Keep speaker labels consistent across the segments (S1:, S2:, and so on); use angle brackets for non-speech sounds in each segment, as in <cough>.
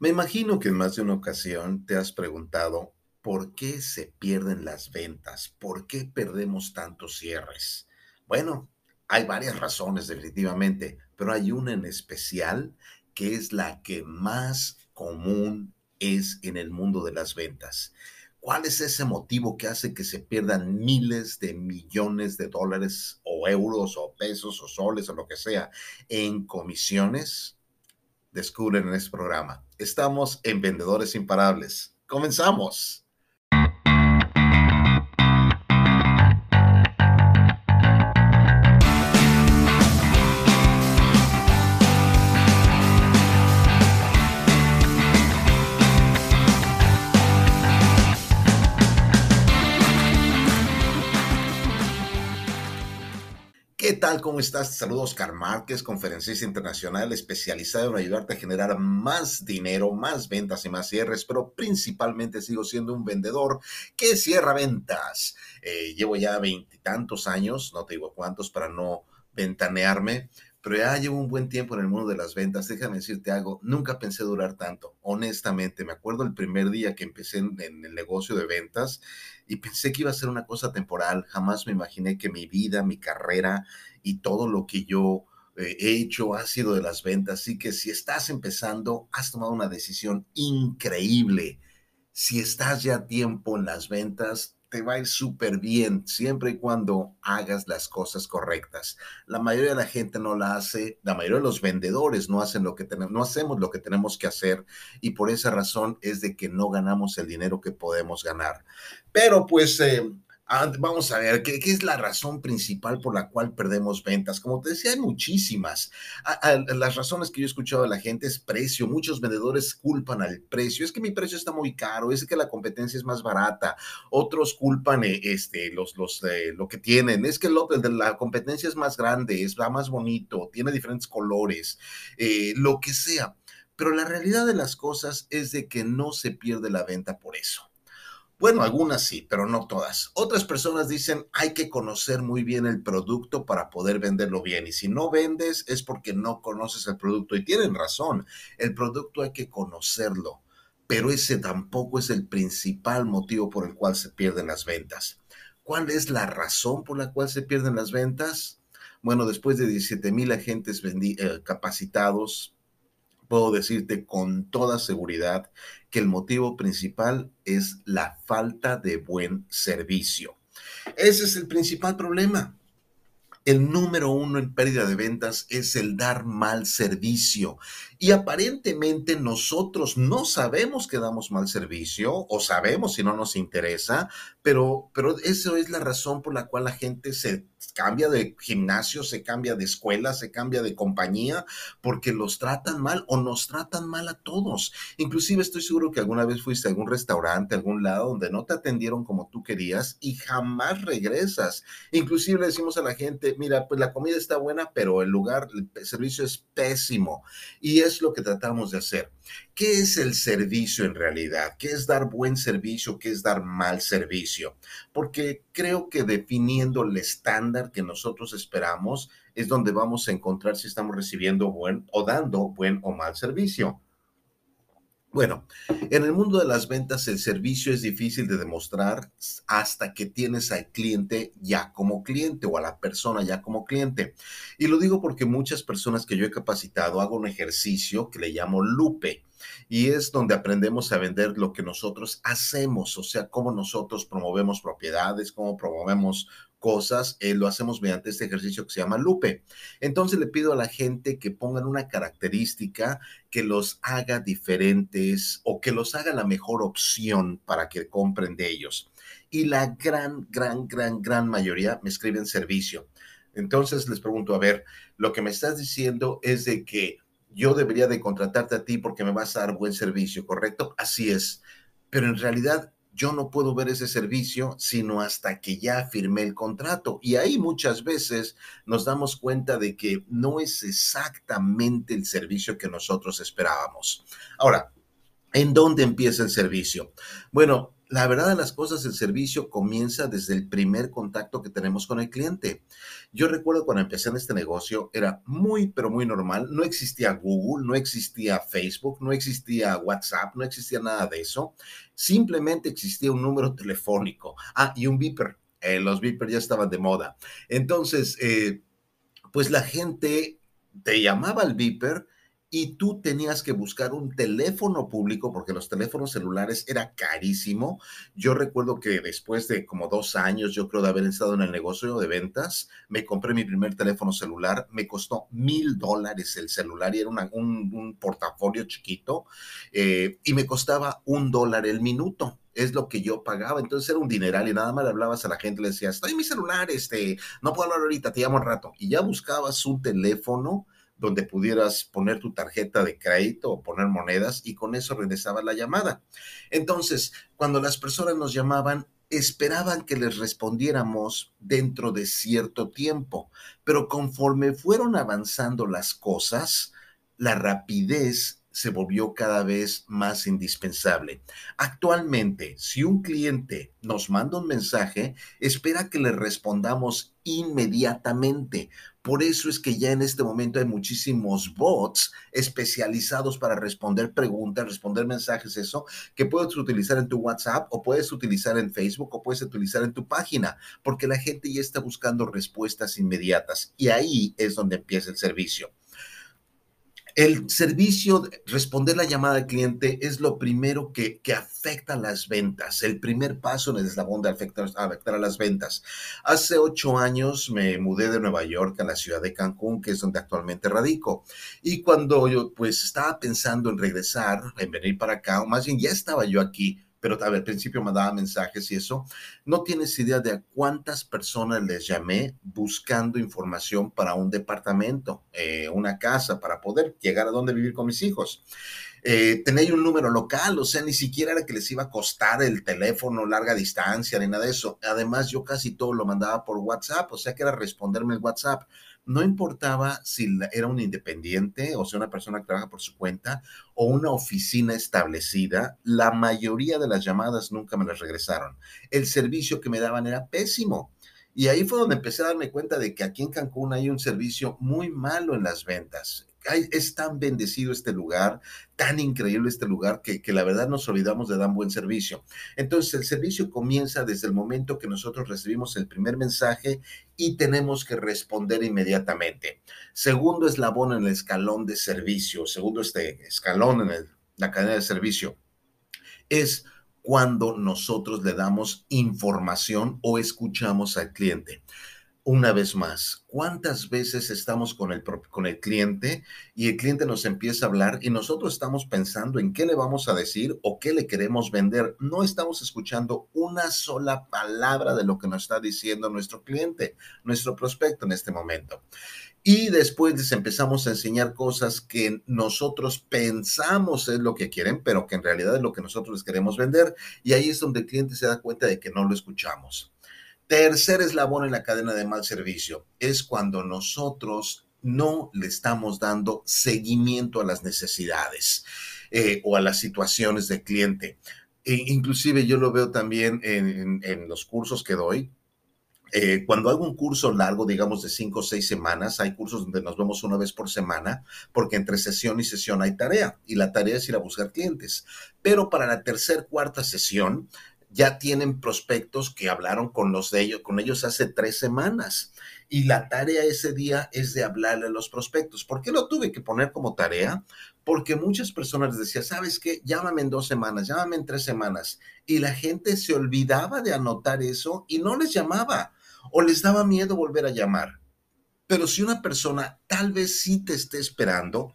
S1: Me imagino que en más de una ocasión te has preguntado por qué se pierden las ventas, por qué perdemos tantos cierres. Bueno, hay varias razones definitivamente, pero hay una en especial que es la que más común es en el mundo de las ventas. ¿Cuál es ese motivo que hace que se pierdan miles de millones de dólares o euros o pesos o soles o lo que sea en comisiones? Descubren en este programa. Estamos en Vendedores Imparables. Comenzamos. ¿Cómo estás? Saludos, Oscar Márquez, conferencista internacional especializado en ayudarte a generar más dinero, más ventas y más cierres, pero principalmente sigo siendo un vendedor que cierra ventas. Eh, llevo ya veintitantos años, no te digo cuántos para no ventanearme, pero ya llevo un buen tiempo en el mundo de las ventas. Déjame decirte algo, nunca pensé durar tanto, honestamente. Me acuerdo el primer día que empecé en, el negocio de ventas y pensé que iba a ser una cosa temporal. Jamás me imaginé que mi vida, mi carrera y todo lo que yo eh, he hecho ha sido de las ventas. Así que si estás empezando, has tomado una decisión increíble. Si estás ya tiempo en las ventas, te va a ir súper bien siempre y cuando hagas las cosas correctas. La mayoría de la gente no la hace, la mayoría de los vendedores no hacen lo que tenemos, no hacemos lo que tenemos que hacer y por esa razón es de que no ganamos el dinero que podemos ganar. Pero pues eh, Ah, vamos a ver, ¿qué, es la razón principal por la cual perdemos ventas? Como te decía, hay muchísimas. las razones que yo he escuchado de la gente es precio. Muchos vendedores culpan al precio. Es que mi precio está muy caro, es que la competencia es más barata. Otros culpan eh, este, los, los, eh, lo que tienen. Es que lo, la competencia es más grande, es más bonito, tiene diferentes colores, eh, lo que sea. Pero la realidad de las cosas es de que no se pierde la venta por eso. Bueno, algunas sí, pero no todas. Otras personas dicen hay que conocer muy bien el producto para poder venderlo bien. Y si no vendes es porque no conoces el producto. Y tienen razón, el producto hay que conocerlo. Pero ese tampoco es el principal motivo por el cual se pierden las ventas. ¿Cuál es la razón por la cual se pierden las ventas? Bueno, después de 17 mil agentes eh, capacitados, puedo decirte con toda seguridad que el motivo principal es la falta de buen servicio. Ese es el principal problema. El número uno en pérdida de ventas es el dar mal servicio. Y aparentemente nosotros no sabemos que damos mal servicio o sabemos si no nos interesa, pero, pero eso es la razón por la cual la gente se cambia de gimnasio, se cambia de escuela, se cambia de compañía, porque los tratan mal o nos tratan mal a todos. Inclusive estoy seguro que alguna vez fuiste a algún restaurante, a algún lado donde no te atendieron como tú querías y jamás regresas. Inclusive le decimos a la gente, mira, pues la comida está buena, pero el lugar, el servicio es pésimo. Y es lo que tratamos de hacer. ¿Qué es el servicio en realidad? ¿Qué es dar buen servicio? ¿Qué es dar mal servicio? Porque creo que definiendo el estándar que nosotros esperamos es donde vamos a encontrar si estamos recibiendo buen o dando buen o mal servicio. Bueno, en el mundo de las ventas el servicio es difícil de demostrar hasta que tienes al cliente ya como cliente o a la persona ya como cliente. Y lo digo porque muchas personas que yo he capacitado hago un ejercicio que le llamo lupe y es donde aprendemos a vender lo que nosotros hacemos, o sea, cómo nosotros promovemos propiedades, cómo promovemos cosas, eh, lo hacemos mediante este ejercicio que se llama Lupe. Entonces le pido a la gente que pongan una característica que los haga diferentes o que los haga la mejor opción para que compren de ellos. Y la gran, gran, gran, gran mayoría me escriben servicio. Entonces les pregunto, a ver, lo que me estás diciendo es de que yo debería de contratarte a ti porque me vas a dar buen servicio, ¿correcto? Así es. Pero en realidad yo no puedo ver ese servicio sino hasta que ya firmé el contrato. Y ahí muchas veces nos damos cuenta de que no es exactamente el servicio que nosotros esperábamos. Ahora, ¿en dónde empieza el servicio? Bueno, la verdad de las cosas, el servicio comienza desde el primer contacto que tenemos con el cliente. Yo recuerdo cuando empecé en este negocio, era muy, pero muy normal. No existía Google, no existía Facebook, no existía WhatsApp, no existía nada de eso. Simplemente existía un número <laughs> telefónico. Ah, y un beeper. Eh, los beepers ya estaban de moda. Entonces, eh, pues la gente te llamaba al beeper y tú tenías que buscar un teléfono público porque los teléfonos celulares era carísimo. Yo recuerdo que después de como dos años, yo creo de haber estado en el negocio de ventas, me compré mi primer teléfono celular, me costó mil dólares el celular y era un, portafolio chiquito eh, y me costaba un dólar el minuto es lo que yo pagaba. Entonces era un dineral y nada más le hablabas a la gente, le decías, estoy en mi celular, este, no puedo hablar ahorita, te llamo un rato. Y ya buscabas un teléfono donde pudieras poner tu tarjeta de crédito o poner monedas y con eso regresaba la llamada. Entonces, cuando las personas nos llamaban, esperaban que les respondiéramos dentro de cierto tiempo, pero conforme fueron avanzando las cosas, la rapidez se volvió cada vez más indispensable. Actualmente, si un cliente nos manda un mensaje, espera que le respondamos inmediatamente. Por eso es que ya en este momento hay muchísimos bots especializados para responder preguntas, responder mensajes, eso, que puedes utilizar en tu WhatsApp o puedes utilizar en Facebook o puedes utilizar en tu página, porque la gente ya está buscando respuestas inmediatas y ahí es donde empieza el servicio. El servicio, responder la llamada al cliente es lo primero que, que afecta las ventas, el primer paso en el eslabón de afectar, afectar a las ventas. Hace ocho años me mudé de Nueva York a la ciudad de Cancún, que es donde actualmente radico. Y cuando yo pues estaba pensando en regresar, en venir para acá, o más bien ya estaba yo aquí, pero al principio mandaba mensajes y eso. No tienes idea de cuántas personas les llamé buscando información para un departamento, eh, una casa, para poder llegar a donde vivir con mis hijos. Eh, tenía un número local, o sea, ni siquiera era que les iba a costar el teléfono larga distancia ni nada de eso. Además, yo casi todo lo mandaba por WhatsApp, o sea que era responderme el WhatsApp no importaba si era un independiente, o sea, una persona que trabaja por su cuenta, o una oficina establecida, la mayoría de las llamadas nunca me las regresaron. El servicio que me daban era pésimo. Y ahí fue donde empecé a darme cuenta de que aquí en Cancún hay un servicio muy malo en las ventas es tan bendecido este lugar, tan increíble este lugar, que, que, la verdad nos olvidamos de dar buen servicio. Entonces, el servicio comienza desde el momento que nosotros recibimos el primer mensaje y tenemos que responder inmediatamente. Segundo eslabón en el escalón de servicio, segundo este escalón en la cadena de servicio, es cuando nosotros le damos información o escuchamos al cliente una vez más, ¿cuántas veces estamos con el, con el cliente y el cliente nos empieza a hablar y nosotros estamos pensando en qué le vamos a decir o qué le queremos vender? No estamos escuchando una sola palabra de lo que nos está diciendo nuestro cliente, nuestro prospecto en este momento. Y después les empezamos a enseñar cosas que nosotros pensamos es lo que quieren, pero que en realidad es lo que nosotros les queremos vender. Y ahí es donde el cliente se da cuenta de que no lo escuchamos. Tercer eslabón en la cadena de mal servicio es cuando nosotros no le estamos dando seguimiento a las necesidades eh, o a las situaciones del cliente. E inclusive yo lo veo también en, los cursos que doy. Eh, cuando hago un curso largo, digamos de cinco o seis semanas, hay cursos donde nos vemos una vez por semana, porque entre sesión y sesión hay tarea, y la tarea es ir a buscar clientes. Pero para la tercera, cuarta sesión, ya tienen prospectos que hablaron con los de ellos, con ellos hace tres semanas. Y la tarea ese día es de hablarle a los prospectos. ¿Por qué lo tuve que poner como tarea? Porque muchas personas les decían, ¿sabes qué? Llámame en dos semanas, llámame en tres semanas. Y la gente se olvidaba de anotar eso y no les llamaba o les daba miedo volver a llamar. Pero si una persona tal vez sí te esté esperando,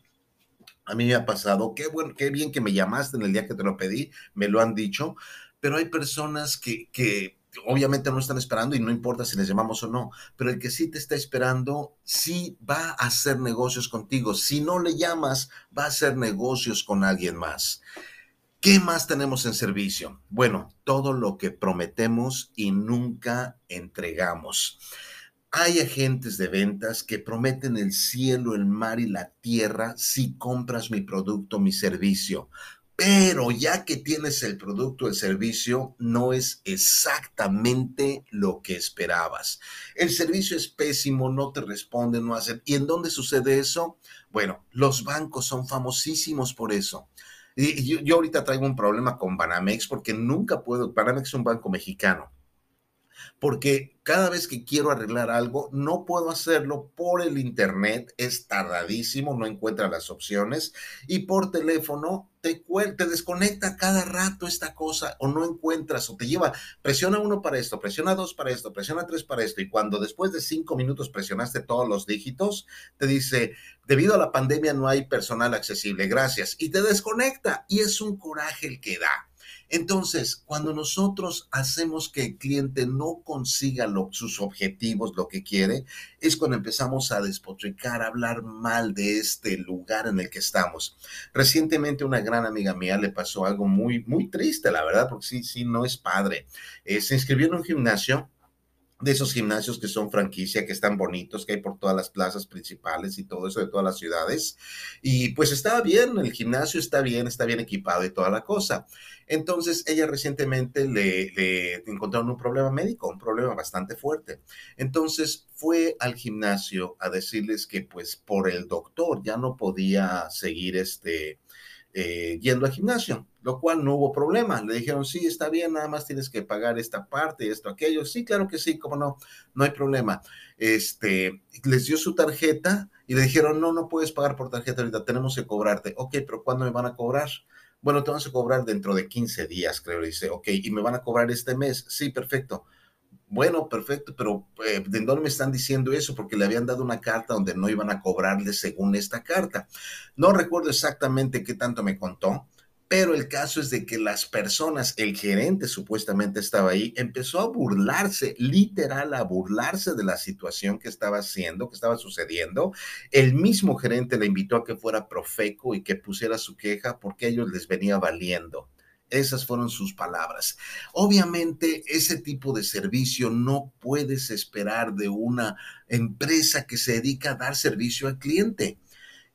S1: a mí me ha pasado, qué bueno, qué bien que me llamaste en el día que te lo pedí, me lo han dicho, pero hay personas que, obviamente no están esperando y no importa si les llamamos o no, pero el que sí te está esperando, sí va a hacer negocios contigo. Si no le llamas, va a hacer negocios con alguien más. ¿Qué más tenemos en servicio? Bueno, todo lo que prometemos y nunca entregamos. Hay agentes de ventas que prometen el cielo, el mar y la tierra si compras mi producto, mi servicio pero ya que tienes el producto, el servicio, no es exactamente lo que esperabas. El servicio es pésimo, no te responden, no hacen. ¿Y en dónde sucede eso? Bueno, los bancos son famosísimos por eso. Y yo, ahorita traigo un problema con Banamex porque nunca puedo, Banamex es un banco mexicano porque cada vez que quiero arreglar algo, no puedo hacerlo por el internet, es tardadísimo, no encuentra las opciones, y por teléfono te, te desconecta cada rato esta cosa, o no encuentras, o te lleva, presiona uno para esto, presiona dos para esto, presiona tres para esto, y cuando después de cinco minutos presionaste todos los dígitos, te dice, debido a la pandemia no hay personal accesible, gracias, y te desconecta, y es un coraje el que da. Entonces, cuando nosotros hacemos que el cliente no consiga sus objetivos, lo que quiere, es cuando empezamos a despotricar, a hablar mal de este lugar en el que estamos. Recientemente una gran amiga mía le pasó algo muy, muy triste, la verdad, porque sí, sí, no es padre. Eh, se inscribió en un gimnasio de esos gimnasios que son franquicia, que están bonitos, que hay por todas las plazas principales y todo eso de todas las ciudades. Y pues estaba bien, el gimnasio está bien, está bien equipado y toda la cosa. Entonces ella recientemente le, le encontraron un problema médico, un problema bastante fuerte. Entonces fue al gimnasio a decirles que pues por el doctor ya no podía seguir este eh, yendo al gimnasio, lo cual no hubo problema. Le dijeron, sí, está bien, nada más tienes que pagar esta parte, esto, aquello. Sí, claro que sí, cómo no, no hay problema. Este, les dio su tarjeta y le dijeron, no, no puedes pagar por tarjeta ahorita, tenemos que cobrarte. Ok, pero ¿cuándo me van a cobrar? Bueno, te vamos a cobrar dentro de 15 días, creo. Le dice, ok, y me van a cobrar este mes. Sí, perfecto. Bueno, perfecto, pero eh, ¿de dónde me están diciendo eso? Porque le habían dado una carta donde no iban a cobrarle según esta carta. No recuerdo exactamente qué tanto me contó, pero el caso es de que las personas, el gerente supuestamente estaba ahí, empezó a burlarse, literal, a burlarse de la situación que estaba haciendo, que estaba sucediendo. El mismo gerente le invitó a que fuera profeco y que pusiera su queja porque a ellos les venía valiendo. Esas fueron sus palabras. Obviamente, ese tipo de servicio no puedes esperar de una empresa que se dedica a dar servicio al cliente.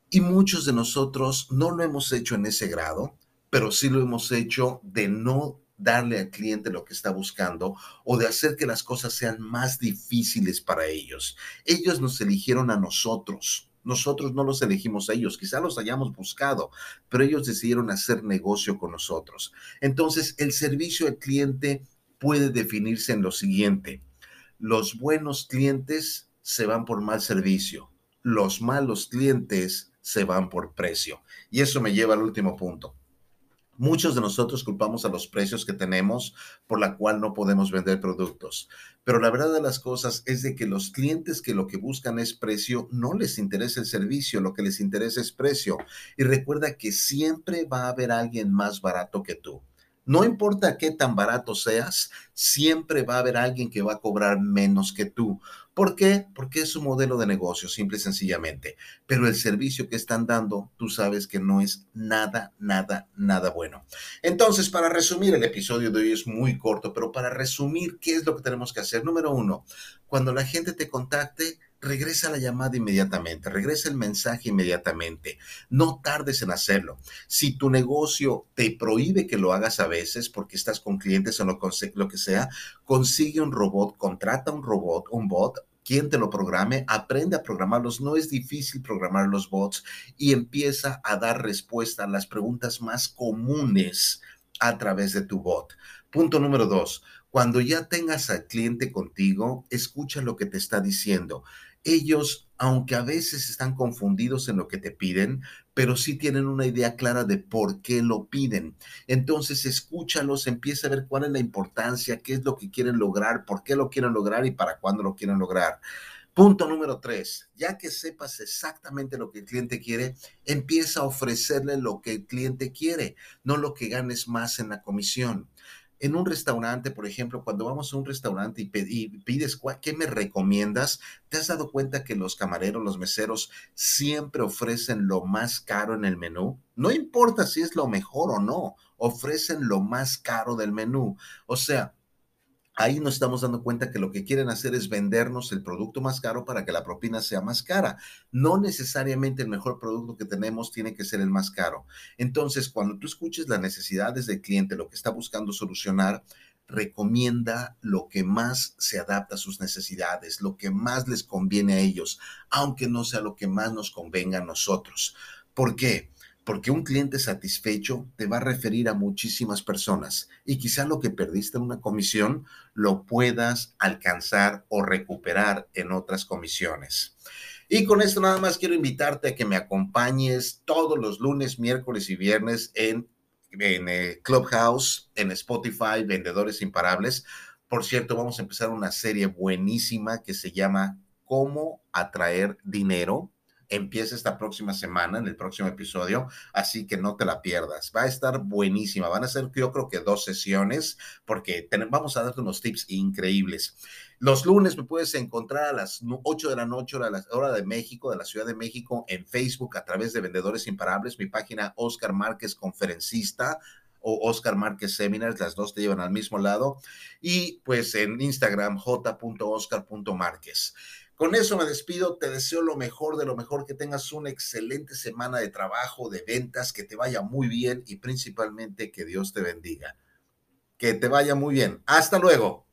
S1: Y muchos de nosotros no lo hemos hecho en ese grado, pero sí lo hemos hecho de no darle al cliente lo que está buscando o de hacer que las cosas sean más difíciles para ellos. Ellos nos eligieron a nosotros nosotros no los elegimos a ellos, quizá los hayamos buscado, pero ellos decidieron hacer negocio con nosotros. Entonces, el servicio al cliente puede definirse en lo siguiente. Los buenos clientes se van por mal servicio, los malos clientes se van por precio. Y eso me lleva al último punto. Muchos de nosotros culpamos a los precios que tenemos por la cual no podemos vender productos. Pero la verdad de las cosas es de que los clientes que lo que buscan es precio, no les interesa el servicio, lo que les interesa es precio. Y recuerda que siempre va a haber alguien más barato que tú. No importa qué tan barato seas, siempre va a haber alguien que va a cobrar menos que tú. ¿Por qué? Porque es su modelo de negocio, simple y sencillamente. Pero el servicio que están dando, tú sabes que no es nada, nada, nada bueno. Entonces, para resumir, el episodio de hoy es muy corto, pero para resumir, ¿qué es lo que tenemos que hacer? Número uno, cuando la gente te contacte, regresa la llamada inmediatamente, regresa el mensaje inmediatamente. No tardes en hacerlo. Si tu negocio te prohíbe que lo hagas a veces porque estás con clientes o lo que sea, consigue un robot, contrata un robot, un bot quien te lo programe, aprende a programarlos. No es difícil programar los bots y empieza a dar respuesta a las preguntas más comunes a través de tu bot. Punto número dos, cuando ya tengas al cliente contigo, escucha lo que te está diciendo ellos, aunque a veces están confundidos en lo que te piden, pero sí tienen una idea clara de por qué lo piden. Entonces, escúchalos, empieza a ver cuál es la importancia, qué es lo que quieren lograr, por qué lo quieren lograr y para cuándo lo quieren lograr. Punto número tres, ya que sepas exactamente lo que el cliente quiere, empieza a ofrecerle lo que el cliente quiere, no lo que ganes más en la comisión en un restaurante, por ejemplo, cuando vamos a un restaurante y, pides, ¿qué me recomiendas? ¿Te has dado cuenta que los camareros, los meseros siempre ofrecen lo más caro en el menú? No importa si es lo mejor o no, ofrecen lo más caro del menú. O sea, ahí nos estamos dando cuenta que lo que quieren hacer es vendernos el producto más caro para que la propina sea más cara. No necesariamente el mejor producto que tenemos tiene que ser el más caro. Entonces, cuando tú escuches las necesidades del cliente, lo que está buscando solucionar, recomienda lo que más se adapta a sus necesidades, lo que más les conviene a ellos, aunque no sea lo que más nos convenga a nosotros. ¿Por qué? Porque un cliente satisfecho te va a referir a muchísimas personas y quizá lo que perdiste en una comisión lo puedas alcanzar o recuperar en otras comisiones. Y con esto nada más quiero invitarte a que me acompañes todos los lunes, miércoles y viernes en, en eh, Clubhouse, en Spotify, Vendedores Imparables. Por cierto, vamos a empezar una serie buenísima que se llama Cómo atraer dinero empieza esta próxima semana, en el próximo episodio, así que no te la pierdas. Va a estar buenísima. Van a ser, yo creo que dos sesiones, porque vamos a darte unos tips increíbles. Los lunes me puedes encontrar a las 8 de la noche, hora, la hora de México, de la Ciudad de México, en Facebook a través de Vendedores Imparables, mi página Oscar Márquez Conferencista o Oscar Márquez Seminars, las dos te llevan al mismo lado, y pues en Instagram j.oscar.márquez. Con eso me despido, te deseo lo mejor de lo mejor, que tengas una excelente semana de trabajo, de ventas, que te vaya muy bien y principalmente que Dios te bendiga. Que te vaya muy bien. Hasta luego.